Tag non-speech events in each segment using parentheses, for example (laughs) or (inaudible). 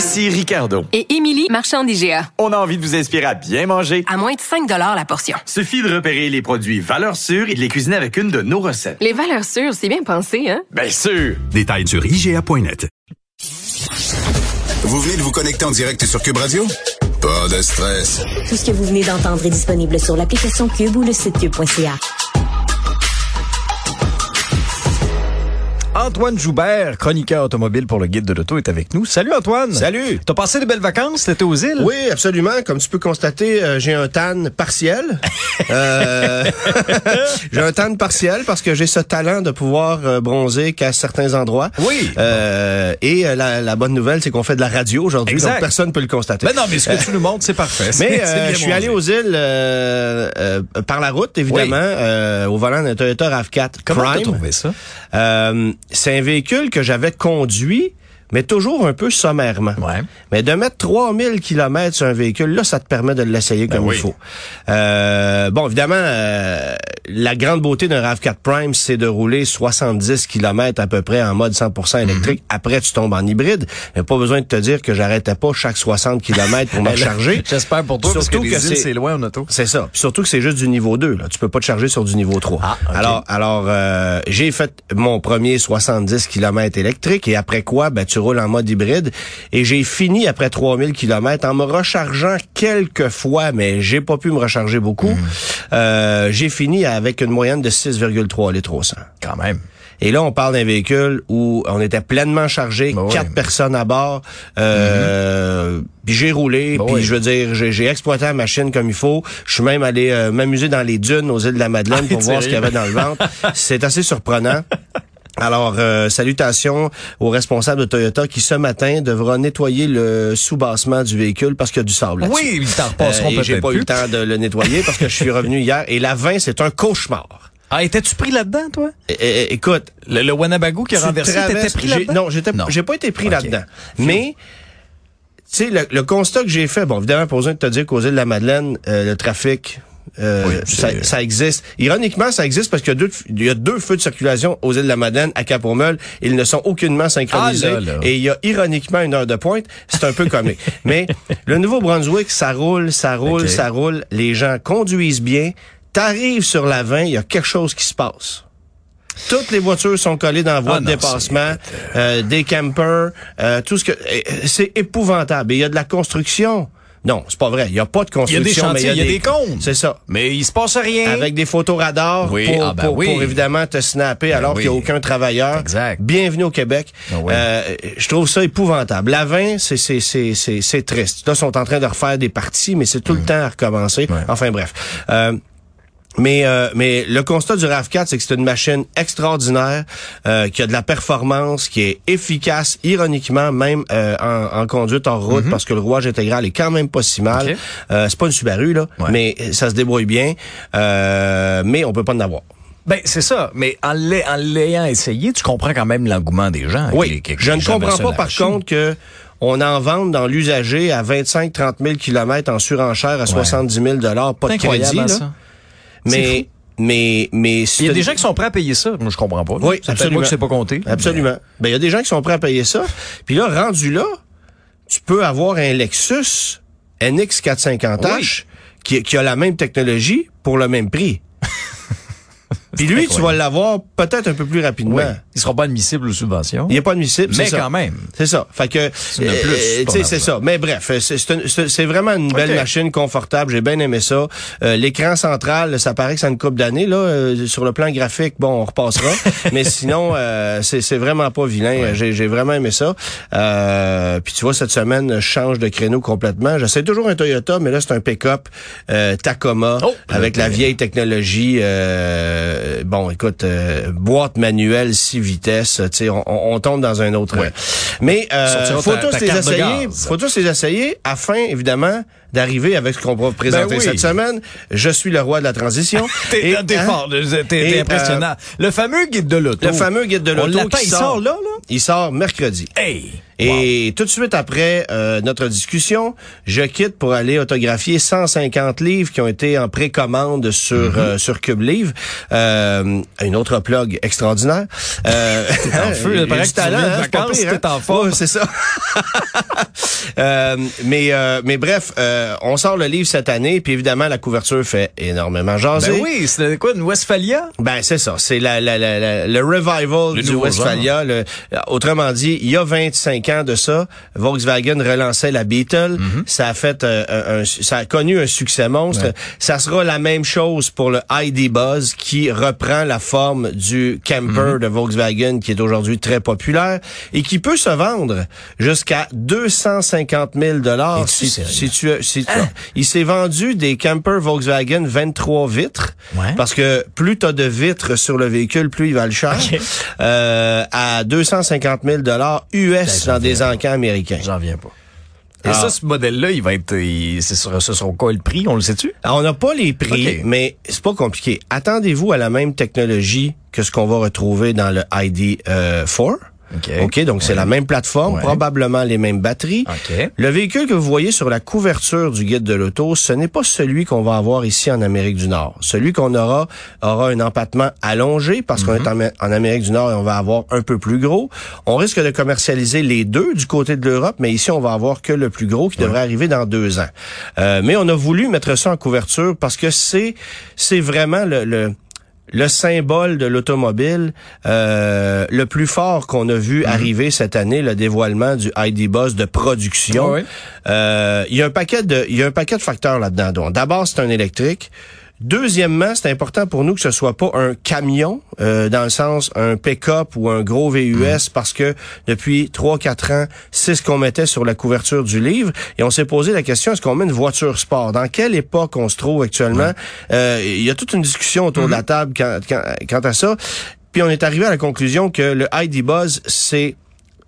Ici Ricardo. Et Émilie, marchand d'IGA. On a envie de vous inspirer à bien manger. À moins de 5 la portion. Suffit de repérer les produits valeurs sûres et de les cuisiner avec une de nos recettes. Les valeurs sûres, c'est bien pensé, hein? Bien sûr! Détails sur IGA.net. Vous venez de vous connecter en direct sur Cube Radio? Pas de stress. Tout ce que vous venez d'entendre est disponible sur l'application Cube ou le site cube.ca. Antoine Joubert, chroniqueur automobile pour le guide de l'auto, est avec nous. Salut Antoine. Salut. T'as passé de belles vacances, t'étais aux îles? Oui, absolument. Comme tu peux constater, euh, j'ai un tan partiel. (laughs) Euh, (laughs) j'ai un tan partiel parce que j'ai ce talent de pouvoir euh, bronzer qu'à certains endroits. Oui. Euh, et euh, la, la bonne nouvelle, c'est qu'on fait de la radio aujourd'hui, donc personne ne peut le constater. Ben non, mais ce que tu nous montres, c'est parfait. Mais (laughs) je suis allé aux îles par la route, évidemment, Oui. au volant d'un Toyota RAV4 Comment t'as Prime. trouvé ça? C'est un véhicule que j'avais conduit, mais toujours un peu sommairement. Ouais. Mais de mettre 3000 km sur un véhicule, là, ça te permet de l'essayer comme Ben oui. il faut. Euh, bon, évidemment, euh, la grande beauté d'un RAV4 Prime, c'est de rouler 70 km à peu près en mode 100% Mhm. électrique. Après, tu tombes en hybride. A pas besoin de te dire que j'arrêtais pas chaque 60 km pour (laughs) me recharger. (laughs) J'espère pour toi, parce que Surtout les que îles, c'est- loin en auto. C'est ça. Puis surtout que c'est juste du niveau 2. Là. Tu peux pas te charger sur du niveau 3. Ah, ok. Alors, alors euh, j'ai fait mon premier 70 km électrique et après quoi, ben, tu roules en mode hybride. Et j'ai fini après 3000 km en me rechargeant quelques fois, mais j'ai pas pu me recharger beaucoup. Hmm. Euh, j'ai fini avec une moyenne de 6,3 litres au 100. Quand même. Et là, on parle d'un véhicule où on était pleinement chargé, oui. quatre personnes à bord. Euh, Puis j'ai roulé, Ben puis oui. je veux dire, j'ai j'ai exploité la machine comme il faut. Je suis même allé euh, m'amuser dans les dunes aux îles de la Madeleine Ah, pour voir ce qu'il y avait dans le ventre. (laughs) C'est assez surprenant. Alors, euh, salutations au responsable de Toyota qui, ce matin, devra nettoyer le sous-bassement du véhicule parce qu'il y a du sable. Oui, ils t'en repasseront Euh, j'ai pas eu le temps de le nettoyer parce que je suis revenu hier. Et la 20, c'est un cauchemar. Ah, étais-tu pris là-dedans, toi? É- é- écoute, Le, le Wanabagou qui a renversé, t'étais pris là-dedans? Non, j'ai pas été pris là-dedans. Mais, tu sais, le, le constat que j'ai fait, bon, évidemment, pas besoin de te dire qu'aux îles de la Madeleine, euh, le trafic, euh, Oui, ça, existe. Ironiquement, ça existe parce qu'il y a deux, il y a deux feux de circulation aux îles de la Madeleine à Cap-Meul. Ils ne sont aucunement synchronisés. Ah, là, là. Et il y a ironiquement une heure de pointe. C'est un peu comique. (laughs) Mais le Nouveau-Brunswick, ça roule, ça roule, ça roule. Les gens conduisent bien. T'arrives sur la 20, il y a quelque chose qui se passe. Toutes les voitures sont collées dans la voie Ah de non, dépassement, euh, des campers, euh, tout ce que c'est épouvantable. Et il y a de la construction. Non, c'est pas vrai. Il y a pas de Il y a construction. des chantiers, mais il y a des comptes. C'est ça. Mais il se passe rien. Avec des photos radars Oui, pour, ah ben pour, oui. pour évidemment te snapper alors oui. qu'il n'y a aucun travailleur. Exact. Bienvenue au Québec. Ah. Euh, je trouve ça épouvantable. La 20, c'est c'est c'est triste. Là, ils sont en train de refaire des parties, mais c'est tout le temps à recommencer. Mm. Enfin bref. Euh, mais euh, mais le constat du RAV4, c'est que c'est une machine extraordinaire, euh, qui a de la performance, qui est efficace, ironiquement même euh, en, en conduite en route, parce que le rouage intégral est quand même pas si mal. Mm-hmm. Ok. Euh, c'est pas une Subaru là, Ouais. mais ça se débrouille bien. Euh, mais on peut pas en avoir. Ben, c'est ça. Mais en l'ay- en l'ayant essayé, tu comprends quand même l'engouement des gens. Oui, qui- qui- je ne comprends pas par machine. contre que on en vende dans l'usager à 25-30 000 km en surenchère à 70 000 dollars, pas de crédit. hein, là. ça. Mais, mais, mais, Il y a des gens qui sont prêts à payer ça. Moi, je comprends pas. Oui, absolument. c'est pas compté. Absolument. Ben, il y a des gens qui sont prêts à payer ça. Puis là, rendu là, tu peux avoir un Lexus NX 450H qui, qui a la même technologie pour le même prix. (laughs) Puis lui, tu vas l'avoir peut-être un peu plus rapidement. Oui. Il sera pas admissible aux subventions. Il n'est pas admissible, Mais c'est ça. quand même. C'est ça. Fait que, plus, euh, c'est ça. Mais bref, c'est- c'est c'est c'est vraiment une belle machine confortable. J'ai bien aimé ça. Euh, L'écran central, ça paraît que ça a une coupe d'années là. euh, sur le plan graphique, bon, on repassera. (laughs) mais sinon, euh, c'est c'est vraiment pas vilain. J'ai vraiment aimé ça. Euh, puis tu vois, cette semaine, je change de créneau complètement. J'essaie toujours un Toyota, mais là, c'est un pick-up euh, Tacoma Oh, avec la vieille technologie. euh, bon, écoute, euh, boîte manuelle, six vitesses. Tu sais, on, on- tombe dans un autre. Mais euh, faut ta- tous ta les essayer. Faut tous les essayer afin, évidemment, d'arriver avec ce qu'on va présenter Ben oui. cette semaine. Je suis le roi de la transition. (laughs) T'es hein, fort, t'es t'es Et, impressionnant. le fameux guide de l'auto. Le fameux guide de l'auto qui il sort là, là? Il sort mercredi. Hey! Et tout de suite après euh, notre discussion, je quitte pour aller autographier 150 livres qui ont été en précommande sur Mhm. euh, sur Cube Livre. Euh, une autre plug extraordinaire. Euh, (laughs) en feu, du (laughs) hein, vacances, hein? en forme. Ouais, c'est ça. Euh, mais euh, mais bref, euh, on sort le livre cette année, puis évidemment la couverture fait énormément jaser. Ben oui, c'est quoi, une Westphalia? Ben c'est ça, c'est la, la, la, la- le revival Le du Westphalia. Le- autrement dit, il y a 25 ans de ça, Volkswagen relançait la Beetle. Mhm. Ça a fait euh, un, ça a connu un succès monstre. Ça sera la même chose pour le ID Buzz qui reprend la forme du camper Mhm. de Volkswagen qui est aujourd'hui très populaire et qui peut se vendre jusqu'à 250 000 dollars. Si, si tu, il s'est vendu des campers Volkswagen 23 vitres Ouais. parce que plus tu as de vitres sur le véhicule, plus il va le cher. Euh, à 250 000 dollars US j'en dans des encans américains. J'en viens pas. Et Ah. ça, ce modèle-là, il va être, c'est sur, ce sera quoi le prix? On le sait-tu? Alors, on n'a pas les prix, mais c'est pas compliqué. Attendez-vous à la même technologie que ce qu'on va retrouver dans le ID euh, 4. OK. OK, donc c'est la même plateforme, probablement les mêmes batteries. Le véhicule que vous voyez sur la couverture du guide de l'auto, ce n'est pas celui qu'on va avoir ici en Amérique du Nord. Celui qu'on aura aura un empattement allongé parce qu'on est en, en Amérique du Nord et on va avoir un peu plus gros. On risque de commercialiser les deux du côté de l'Europe, mais ici on va avoir que le plus gros qui devrait arriver dans deux ans. Euh, mais on a voulu mettre ça en couverture parce que c'est c'est vraiment le, le le symbole de l'automobile euh, le plus fort qu'on a vu arriver cette année, le dévoilement du ID Buzz de production. Oui. Euh, Il y a un paquet de il y a un paquet de facteurs là-dedans. D'abord, c'est un électrique. Deuxièmement, c'est important pour nous que ce soit pas un camion, euh, dans le sens un pick-up ou un gros VUS, parce que depuis 3-4 ans, c'est ce qu'on mettait sur la couverture du livre. Et on s'est posé la question, est-ce qu'on met une voiture sport? Dans quelle époque on se trouve actuellement? Euh, Il y a toute une discussion autour de la table quant, quant- quant à ça. Puis on est arrivé à la conclusion que le ID Buzz, c'est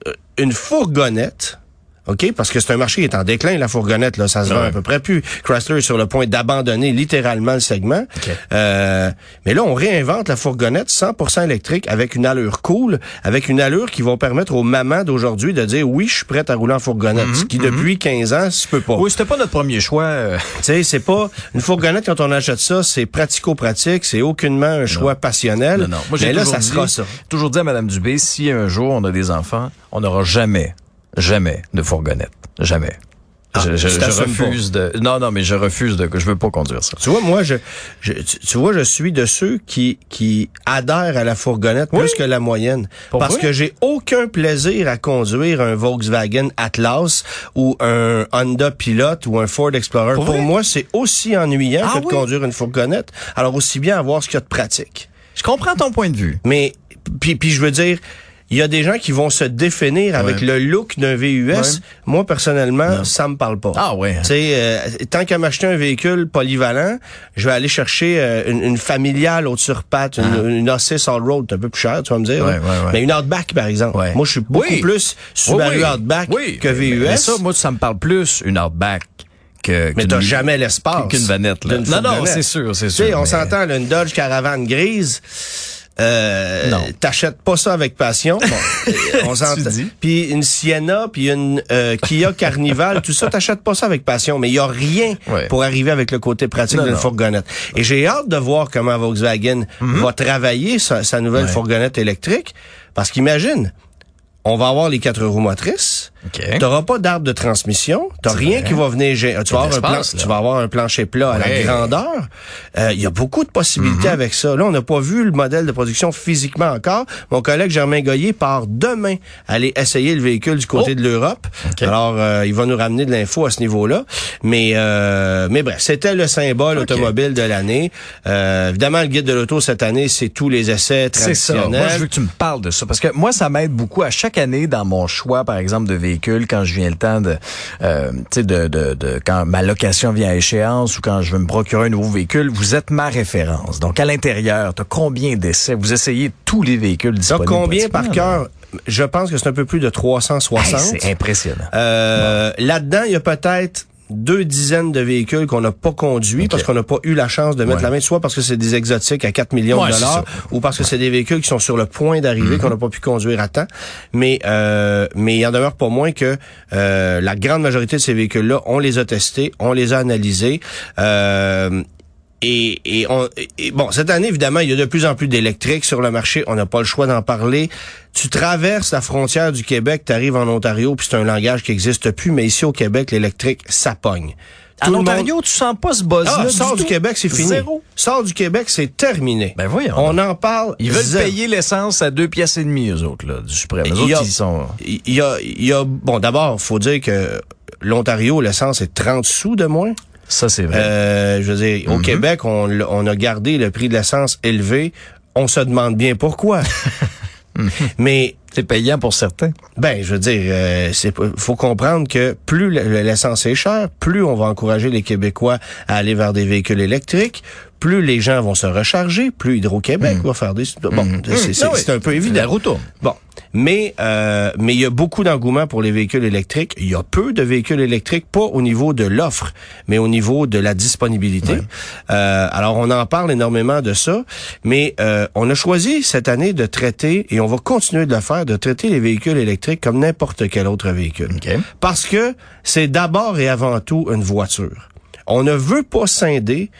euh, une fourgonnette. OK? Parce que c'est un marché qui est en déclin, la fourgonnette, là, ça se vend à peu près plus. Chrysler est sur le point d'abandonner littéralement le segment. Euh, mais là, on réinvente la fourgonnette 100% électrique avec une allure cool, avec une allure qui va permettre aux mamans d'aujourd'hui de dire oui, je suis prête à rouler en fourgonnette. Ce qui, depuis 15 ans, se peut pas. Oui, c'était pas notre premier choix. euh, Tu sais, c'est pas une fourgonnette quand on achète ça, c'est pratico-pratique, c'est aucunement un choix passionnel. Non, non. Moi, mais là, ça dit, sera ça. toujours dit à Mme Dubé, si un jour on a des enfants, on n'aura jamais, jamais de fourgonnette. Jamais. Ah, je, je- refuse de. Non, non, mais je refuse de. Je veux pas conduire ça. Tu vois, moi, je, je- tu, vois, je suis de ceux qui, qui adhèrent à la fourgonnette plus que la moyenne. Pourquoi? Parce que j'ai aucun plaisir à conduire un Volkswagen Atlas ou un Honda Pilot ou un Ford Explorer. Pour moi, c'est aussi ennuyant Ah que de oui? conduire une fourgonnette. Alors, aussi bien avoir ce qu'il y a de pratique. Je comprends ton point de vue. Mais, puis, puis je veux dire, il y a des gens qui vont se définir avec le look d'un VUS. Ouais. Moi, personnellement, ça me parle pas. Ah ouais. Sais, euh, tant qu'à m'acheter un véhicule polyvalent, je vais aller chercher euh, une, une familiale haute sur pattes, une, une A6 all-road, un peu plus cher, tu vas me dire. Ah. Ouais, hein. ouais, ouais. Mais une Outback, par exemple. Ouais. Moi, je suis beaucoup Oui. plus Subaru Oui, oui. Outback que VUS. Mais ça, moi, ça me parle plus une Outback que. mais t'as jamais l'espace. qu'une vanette, là. Non, non, c'est sûr, c'est Tu sais, sûr, on mais- s'entend, une Dodge Caravane grise. Euh, Non. T'achètes pas ça avec passion. Bon, (laughs) on s'entend. Puis une Sienna, puis une euh, Kia Carnival, tout ça, t'achètes pas ça avec passion. Mais il y a rien Ouais. pour arriver avec le côté pratique d'une fourgonnette. Et j'ai hâte de voir comment Volkswagen va travailler sa, sa nouvelle Mhm. Ouais. fourgonnette électrique. Parce qu'imagine, on va avoir les quatre roues motrices. OK. T'auras pas d'arbre de transmission. T'as C'est rien vrai. qui va venir Tu vas, avoir un plan- tu vas avoir un plancher plat à la grandeur. Euh, Il y a beaucoup de possibilités Mm-hmm. avec ça. Là, on n'a pas vu le modèle de production physiquement encore. Mon collègue Germain Goyer part demain aller essayer le véhicule du côté Oh. de l'Europe. Alors, euh, il va nous ramener de l'info à ce niveau-là. Mais, euh, mais bref, c'était le symbole automobile de l'année. Euh, évidemment, le guide de l'auto cette année, c'est tous les essais C'est ça. traditionnels. Moi, je veux que tu me parles de ça. Parce que moi, ça m'aide beaucoup à chaque année dans mon choix, par exemple, de véhicule, quand je viens le temps de, euh, tu sais, de, de, de, quand ma location vient à échéance ou quand je veux me procurer un nouveau véhicule, vous êtes ma référence. Donc, à l'intérieur, t'as combien d'essais? Vous essayez tous les véhicules disponibles. combien par cœur? je pense que c'est un peu plus de 360. Hey, c'est impressionnant. Euh, Là-dedans, il y a peut-être deux dizaines de véhicules qu'on n'a pas conduits parce qu'on n'a pas eu la chance de mettre Ouais. la main, soit parce que c'est des exotiques à 4 millions Ouais, de dollars, ou parce que c'est des véhicules qui sont sur le point d'arriver, qu'on n'a pas pu conduire à temps. Mais euh, mais il en demeure pas moins que euh, la grande majorité de ces véhicules-là, on les a testés, on les a analysés. Euh, et, et, on, et bon, cette année, évidemment, il y a de plus en plus d'électriques sur le marché. On n'a pas le choix d'en parler. Tu traverses la frontière du Québec, tu arrives en Ontario, puis c'est un langage qui existe plus. Mais ici au Québec, l'électrique, ça pogne. En Tout monde- Ontario, tu sens pas ce buzz-là ah, sort du? Québec, c'est fini. Zéro. Sort du Québec, c'est terminé. Ben voyons On en parle. Ils veulent zéro. payer l'essence à deux pièces et demie, eux autres, là, du suprême. Y autres, a- ils sont... Il y a, il y a, bon, d'abord, faut dire que l'Ontario, l'essence est 30 sous de moins. Ça, c'est vrai. Euh, je veux dire, au Québec, on, on a gardé le prix de l'essence élevé. On se demande bien pourquoi. (laughs) Mais c'est payant pour certains. ben, je veux dire, euh, c'est faut comprendre que plus le- l'essence est chère, plus on va encourager les Québécois à aller vers des véhicules électriques, plus les gens vont se recharger, plus Hydro-Québec va faire des... Bon, c'est c'est- oui. un peu évident. La roue tourne. Bon, mais euh, mais il y a beaucoup d'engouement pour les véhicules électriques. Il y a peu de véhicules électriques, pas au niveau de l'offre, mais au niveau de la disponibilité. Euh, alors on en parle énormément de ça, mais euh, on a choisi cette année de traiter et on va continuer de le faire, de traiter les véhicules électriques comme n'importe quel autre véhicule, parce que c'est d'abord et avant tout une voiture. On ne veut pas scinder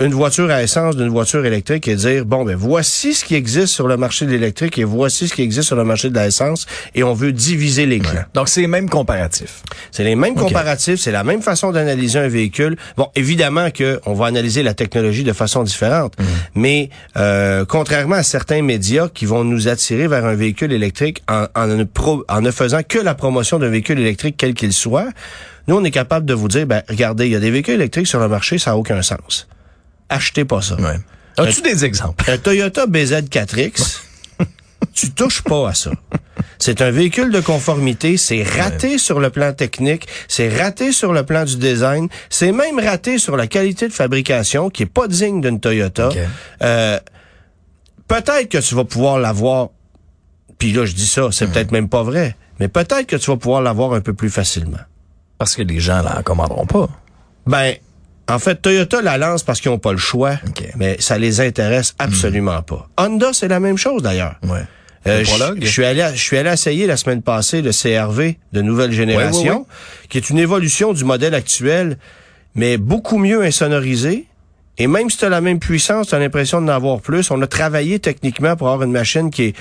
une voiture à essence d'une voiture électrique et dire bon ben voici ce qui existe sur le marché de l'électrique et voici ce qui existe sur le marché de l'essence et on veut diviser les clans. Donc, c'est les mêmes comparatifs. C'est les mêmes comparatifs, c'est la même façon d'analyser un véhicule. Bon, évidemment que on va analyser la technologie de façon différente, mais euh, contrairement à certains médias qui vont nous attirer vers un véhicule électrique en, en, ne, pro- en ne faisant que la promotion d'un véhicule électrique quel qu'il soit, nous on est capable de vous dire ben regardez, il y a des véhicules électriques sur le marché, ça a aucun sens. Achetez pas ça. Ouais. As-tu des exemples? Un Toyota BZ4X, tu touches pas à ça. C'est un véhicule de conformité, c'est raté sur le plan technique, c'est raté sur le plan du design, c'est même raté sur la qualité de fabrication qui est pas digne d'une Toyota. Euh, peut-être que tu vas pouvoir l'avoir, puis là je dis ça, c'est peut-être même pas vrai, mais peut-être que tu vas pouvoir l'avoir un peu plus facilement. Parce que les gens la commanderont pas. Ben, en fait, Toyota la lance parce qu'ils n'ont pas le choix, mais ça les intéresse absolument pas. Honda, c'est la même chose d'ailleurs. Ouais. Euh, je, suis allé, à- je suis allé essayer la semaine passée le CRV de nouvelle génération, ouais, qui est une évolution du modèle actuel, mais beaucoup mieux insonorisé. Et même si tu as la même puissance, tu as l'impression d'en avoir plus. On a travaillé techniquement pour avoir une machine qui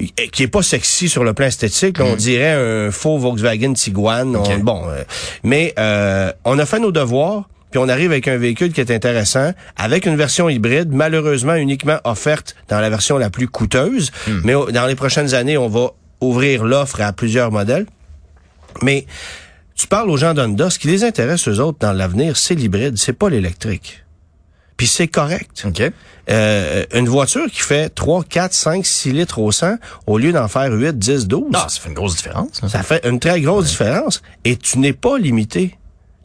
est qui est pas sexy sur le plan esthétique. On dirait un faux Volkswagen Tiguan. On- bon, euh, mais euh, on a fait nos devoirs. Puis on arrive avec un véhicule qui est intéressant, avec une version hybride, malheureusement uniquement offerte dans la version la plus coûteuse. Mm. Mais dans les prochaines années, on va ouvrir l'offre à plusieurs modèles. Mais tu parles aux gens d'Honda, ce qui les intéresse eux autres dans l'avenir, c'est l'hybride, c'est pas l'électrique. Puis c'est correct. Euh, une voiture qui fait 3, 4, 5, 6 litres au 100, au lieu d'en faire 8, 10, 12, Ah, ça fait une grosse différence. ça fait une très grosse différence. Et tu n'es pas limité.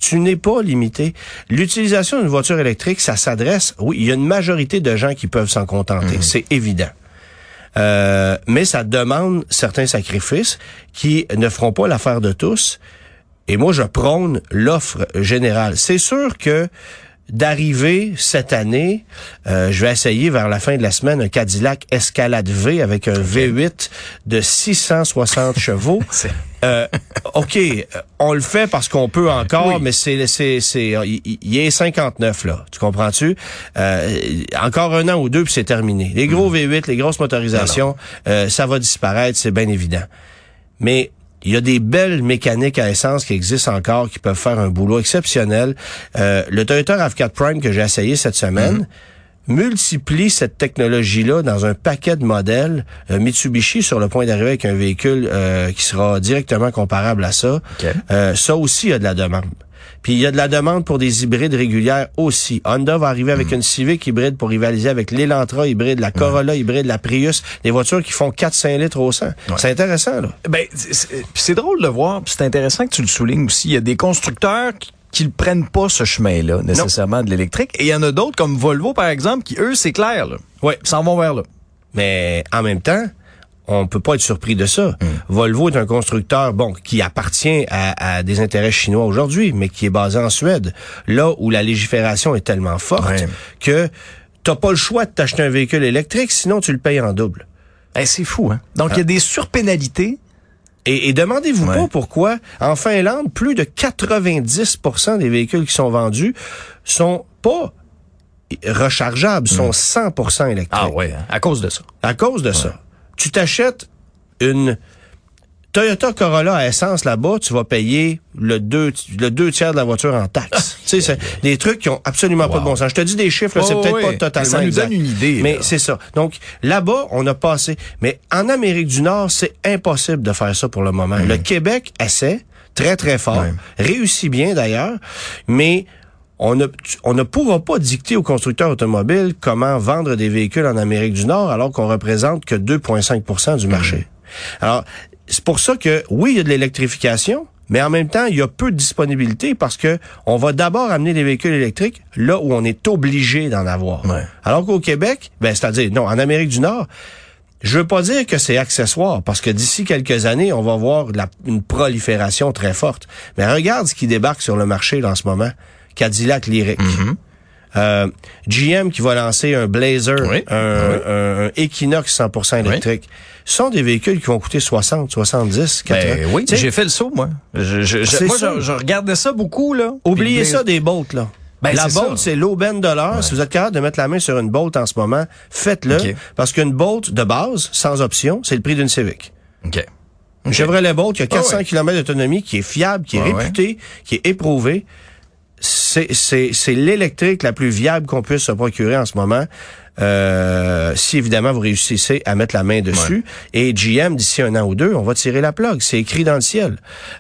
Tu n'es pas limité. L'utilisation d'une voiture électrique, ça s'adresse, oui, il y a une majorité de gens qui peuvent s'en contenter, c'est évident. Euh, mais ça demande certains sacrifices qui ne feront pas l'affaire de tous. Et moi, je prône l'offre générale. C'est sûr que d'arriver cette année, euh, je vais essayer vers la fin de la semaine un Cadillac Escalade V avec un V8 de 660 (laughs) chevaux. Euh, OK, euh, on le fait parce qu'on peut encore, Oui. mais c'est c'est c'est il, il- est 59 là, tu comprends-tu? Euh, Encore un an ou deux puis c'est terminé. Les gros V8, les grosses motorisations, euh, ça va disparaître, c'est bien évident. Mais il y a des belles mécaniques à essence qui existent encore, qui peuvent faire un boulot exceptionnel. Euh, le Toyota RAV4 Prime que j'ai essayé cette semaine multiplie cette technologie-là dans un paquet de modèles. Euh, Mitsubishi sur le point d'arriver avec un véhicule euh, qui sera directement comparable à ça. Euh, ça aussi, il y a de la demande. Puis il y a de la demande pour des hybrides régulières aussi. Honda va arriver avec une Civic hybride pour rivaliser avec l'Elantra hybride, la Corolla hybride, la Prius, des voitures qui font 4-5 litres au 100. C'est intéressant, là. Ben, c'est- drôle de voir, c'est intéressant que tu le soulignes aussi. Il y a des constructeurs qui qui ne prennent pas ce chemin-là, nécessairement de l'électrique. Et il y en a d'autres, comme Volvo, par exemple, qui, eux, c'est clair, là. Ouais. S'en vont vers là. Mais en même temps, on peut pas être surpris de ça. Volvo est un constructeur, bon, qui appartient à, à des intérêts chinois aujourd'hui, mais qui est basé en Suède, là où la légifération est tellement forte Ouais. que t'as pas le choix de t'acheter un véhicule électrique, sinon tu le payes en double. Eh, c'est fou, hein? Donc, il y a des surpénalités. Et, et demandez-vous Ouais. pas pourquoi, en Finlande, plus de 90% des véhicules qui sont vendus sont pas rechargeables, sont 100% électriques. Ah ouais, hein, à cause de ça. À cause de ça. Tu t'achètes une Toyota Corolla à essence là-bas, tu vas payer le deux, le deux tiers de la voiture en taxes. tu sais, c'est des trucs qui ont absolument pas de bon sens. Je te dis des chiffres, là, c'est Oh, peut-être oui. pas totalement Ça nous exact. donne une idée, Mais c'est ça. Donc, là-bas, on a passé. Mais en Amérique du Nord, c'est impossible de faire ça pour le moment. Le Québec essaie très, très fort. Réussit bien, d'ailleurs. Mais on ne, on ne pourra pas dicter aux constructeurs automobiles comment vendre des véhicules en Amérique du Nord alors qu'on représente que 2,5% du marché. Alors, c'est pour ça que, oui, il y a de l'électrification, mais en même temps, il y a peu de disponibilité parce que on va d'abord amener des véhicules électriques là où on est obligé d'en avoir. Ouais. Alors qu'au Québec, ben, c'est-à-dire, non, en Amérique du Nord, je veux pas dire que c'est accessoire, parce que d'ici quelques années, on va voir la- une prolifération très forte. Mais regarde ce qui débarque sur le marché là, en ce moment. Cadillac Lyric. Mm-hmm. Euh, GM qui va lancer un Blazer, Oui, un, Equinox 100% électrique. Ce sont des véhicules qui vont coûter 60, 70, 80. Ben oui, j'ai fait le saut, moi. Je, je, je- C'est moi, ça. je, je regardais ça beaucoup, là. Oubliez ça des bolts, là. Ben, la bolt, c'est l'aubaine de l'heure. Si vous êtes capable de mettre la main sur une bolt en ce moment, faites-le. Parce qu'une bolt de base, sans option, c'est le prix d'une Civic. OK. Chevrolet Bolt qui a 400 Ah ouais. km d'autonomie, qui est fiable, qui est Ah ouais. réputé, qui est éprouvé. C'est, c'est, c'est l'électrique la plus viable qu'on puisse se procurer en ce moment. Euh, si évidemment vous réussissez à mettre la main dessus. Et GM, d'ici un an ou deux, on va tirer la plug. C'est écrit dans le ciel.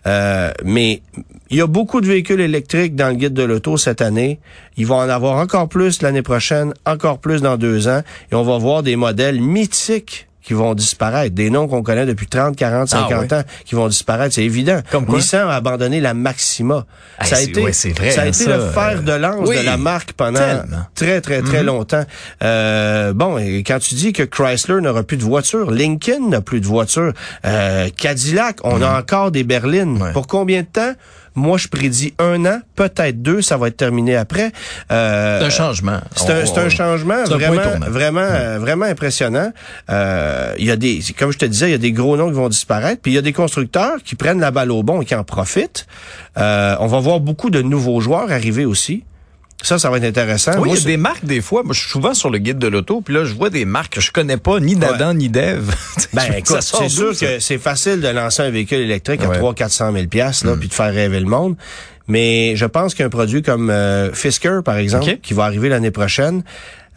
Euh, mais il y a beaucoup de véhicules électriques dans le guide de l'auto cette année. Ils vont en avoir encore plus l'année prochaine, encore plus dans deux ans. Et on va voir des modèles mythiques qui vont disparaître. Des noms qu'on connaît depuis 30, 40, 50 Ah ans qui vont disparaître, c'est évident. Comme quoi? Nissan a abandonné la Maxima. Hey, ça a c'est- été, ouais, c'est vrai, ça a hein, été ça, le fer de lance oui, de la marque pendant tellement. très, très, très longtemps. Euh, bon, et quand tu dis que Chrysler n'aura plus de voiture, Lincoln n'a plus de voiture, euh, Cadillac, on a encore des berlines. Ouais. Pour combien de temps? Moi, je prédis un an, peut-être deux, ça va être terminé après. Euh, C'est un changement. c'est un, On- un changement un vraiment, vraiment, euh, vraiment impressionnant. Euh, Il y a des, comme je te disais, il y a des gros noms qui vont disparaître, puis il y a des constructeurs qui prennent la balle au bon et qui en profitent. Euh, on va voir beaucoup de nouveaux joueurs arriver aussi. Ça, ça va être intéressant. Oui, Moi, il y a des marques, des fois. Moi, je suis souvent sur le guide de l'auto, puis là, je vois des marques que je connais pas, ni d'Adam, ni d'Ève. (laughs) Ben, écoute, c'est sûr ça? que c'est facile de lancer un véhicule électrique à Ouais. 300-400 000 piastres, là, puis de faire rêver le monde. Mais je pense qu'un produit comme euh, Fisker, par exemple, qui va arriver l'année prochaine,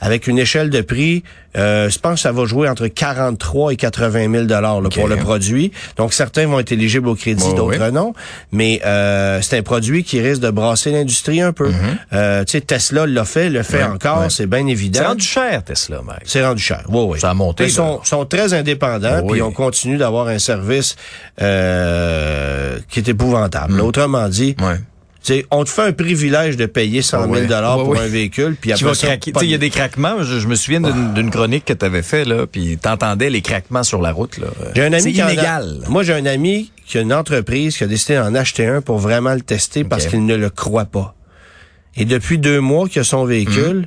avec une échelle de prix, euh, je pense que ça va jouer entre 43 et 80 000 dollars pour le produit. Donc certains vont être éligibles au crédit, d'autres non. Mais euh, c'est un produit qui risque de brasser l'industrie un peu. Euh, tu sais, Tesla l'a fait, le fait. Ouais, encore, ouais. c'est bien évident. C'est rendu cher, Tesla, Mike. C'est rendu cher. Oui, oui. Ça a monté, Ils sont, sont très indépendants, Oui. puis on continue d'avoir un service euh, qui est épouvantable. Mm. Autrement dit, Ouais. Sais, on te fait un privilège de payer 100 000 Ouais. Ouais, pour ouais. un véhicule, puis après ça, il y a de- des craquements. Je, je me souviens d'une chronique que tu avais fait, là, puis t'entendais les craquements sur la route, là. J'ai un ami qui a- illégal. Moi, j'ai un ami qui a une entreprise qui a décidé d'en acheter un pour vraiment le tester parce qu'il ne le croit pas. Et depuis deux mois qu'il a son véhicule, Mhm.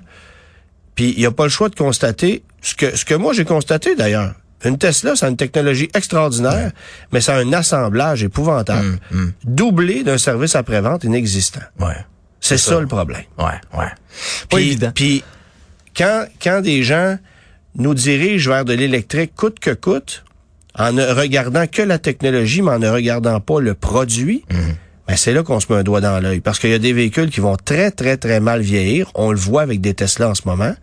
puis il a pas le choix de constater ce que ce que moi j'ai constaté d'ailleurs. Une Tesla, ça a une technologie extraordinaire, mais ça a un assemblage épouvantable, Mhm, doublé d'un service après-vente inexistant. Ouais. C'est ça. le problème. Ouais, ouais. Puis, puis quand, quand des gens nous dirigent vers de l'électrique coûte que coûte, en ne regardant que la technologie, mais en ne regardant pas le produit, Mhm. Ben c'est là qu'on se met un doigt dans l'œil. Parce qu'il y a des véhicules qui vont très, très, très mal vieillir. On le voit avec des Tesla en ce moment.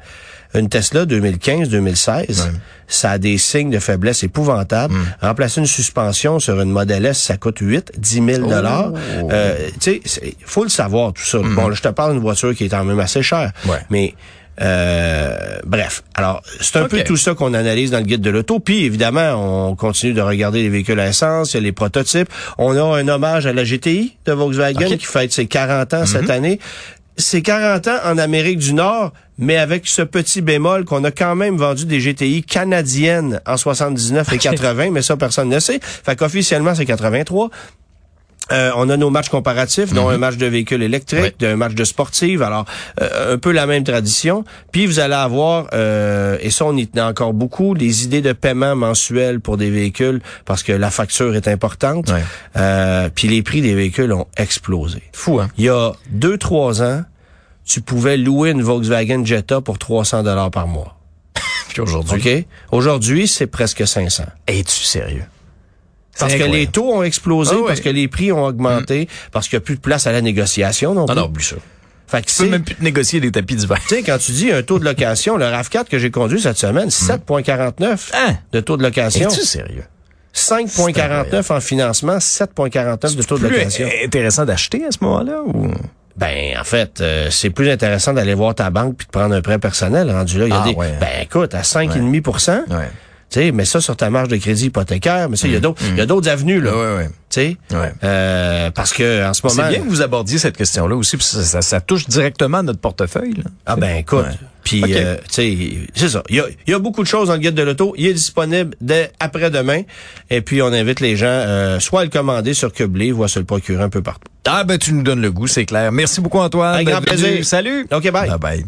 Une Tesla 2015-2016, ça a des signes de faiblesse épouvantables. Mhm. Remplacer une suspension sur une Model S, ça coûte 8, 10 000 dollars. Oh. Euh, tu sais, faut le savoir tout ça. Bon, là, je te parle d'une voiture qui est quand même assez chère. Ouais. Mais euh, bref, alors c'est un peu tout ça qu'on analyse dans le guide de l'auto. Puis évidemment, on continue de regarder les véhicules à essence, il y a les prototypes. On a un hommage à la GTI de Volkswagen. Mhm. qui fête ses 40 ans cette année. C'est 40 ans en Amérique du Nord, mais avec ce petit bémol qu'on a quand même vendu des GTI canadiennes en 79 et 80, mais ça, personne ne sait. Fait qu'officiellement, c'est 83. Euh, on a nos matchs comparatifs, dont un match de véhicules électriques, un match de sportive, alors euh, un peu la même tradition. Puis vous allez avoir, euh, et ça on y tenait encore beaucoup, des idées de paiement mensuel pour des véhicules parce que la facture est importante. Ouais. Euh, puis les prix des véhicules ont explosé. Fou, hein? Il y a deux trois ans, tu pouvais louer une Volkswagen Jetta pour 300 dollars par mois. (laughs) Puis aujourd'hui? OK? Aujourd'hui, c'est presque 500. Es-tu sérieux? Parce C'est que les taux ont explosé, Ah ouais. parce que les prix ont augmenté, parce qu'il n'y a plus de place à la négociation non Non, plus. non, oublie ça. Fait que Tu peux c'est- même plus te négocier des tapis d'hiver. tu sais, quand tu dis un taux de location, le RAV4 que j'ai conduit cette semaine, 7,49 Hein? de taux de location. Es-tu sérieux? 5,49 en financement, 7,49 de taux de plus location. intéressant d'acheter à ce moment-là ou? Ben, en fait, euh, c'est plus intéressant d'aller voir ta banque puis de prendre un prêt personnel rendu là. Il y a Ah, des, ouais. ben, écoute, à 5,5 Ouais. Tu sais, mais ça sur ta marge de crédit hypothécaire, mais ça, il y a d'autres, il y a d'autres avenues, là. Ouais, ouais. Tu sais, Ouais. euh, parce que en ce moment. C'est bien que vous abordiez cette question-là aussi, parce que ça, ça- ça touche directement à notre portefeuille. là. Ah ben écoute, puis euh, tu sais, c'est ça. Il y a, y a beaucoup de choses dans le guide de l'auto. Il est disponible dès après-demain. Et puis on invite les gens euh, soit à le commander sur Livre ou à se le procurer un peu partout. Ah ben tu nous donnes le goût, c'est clair. Merci beaucoup Antoine. Un grand plaisir. Salut. OK, bye. Bye bye.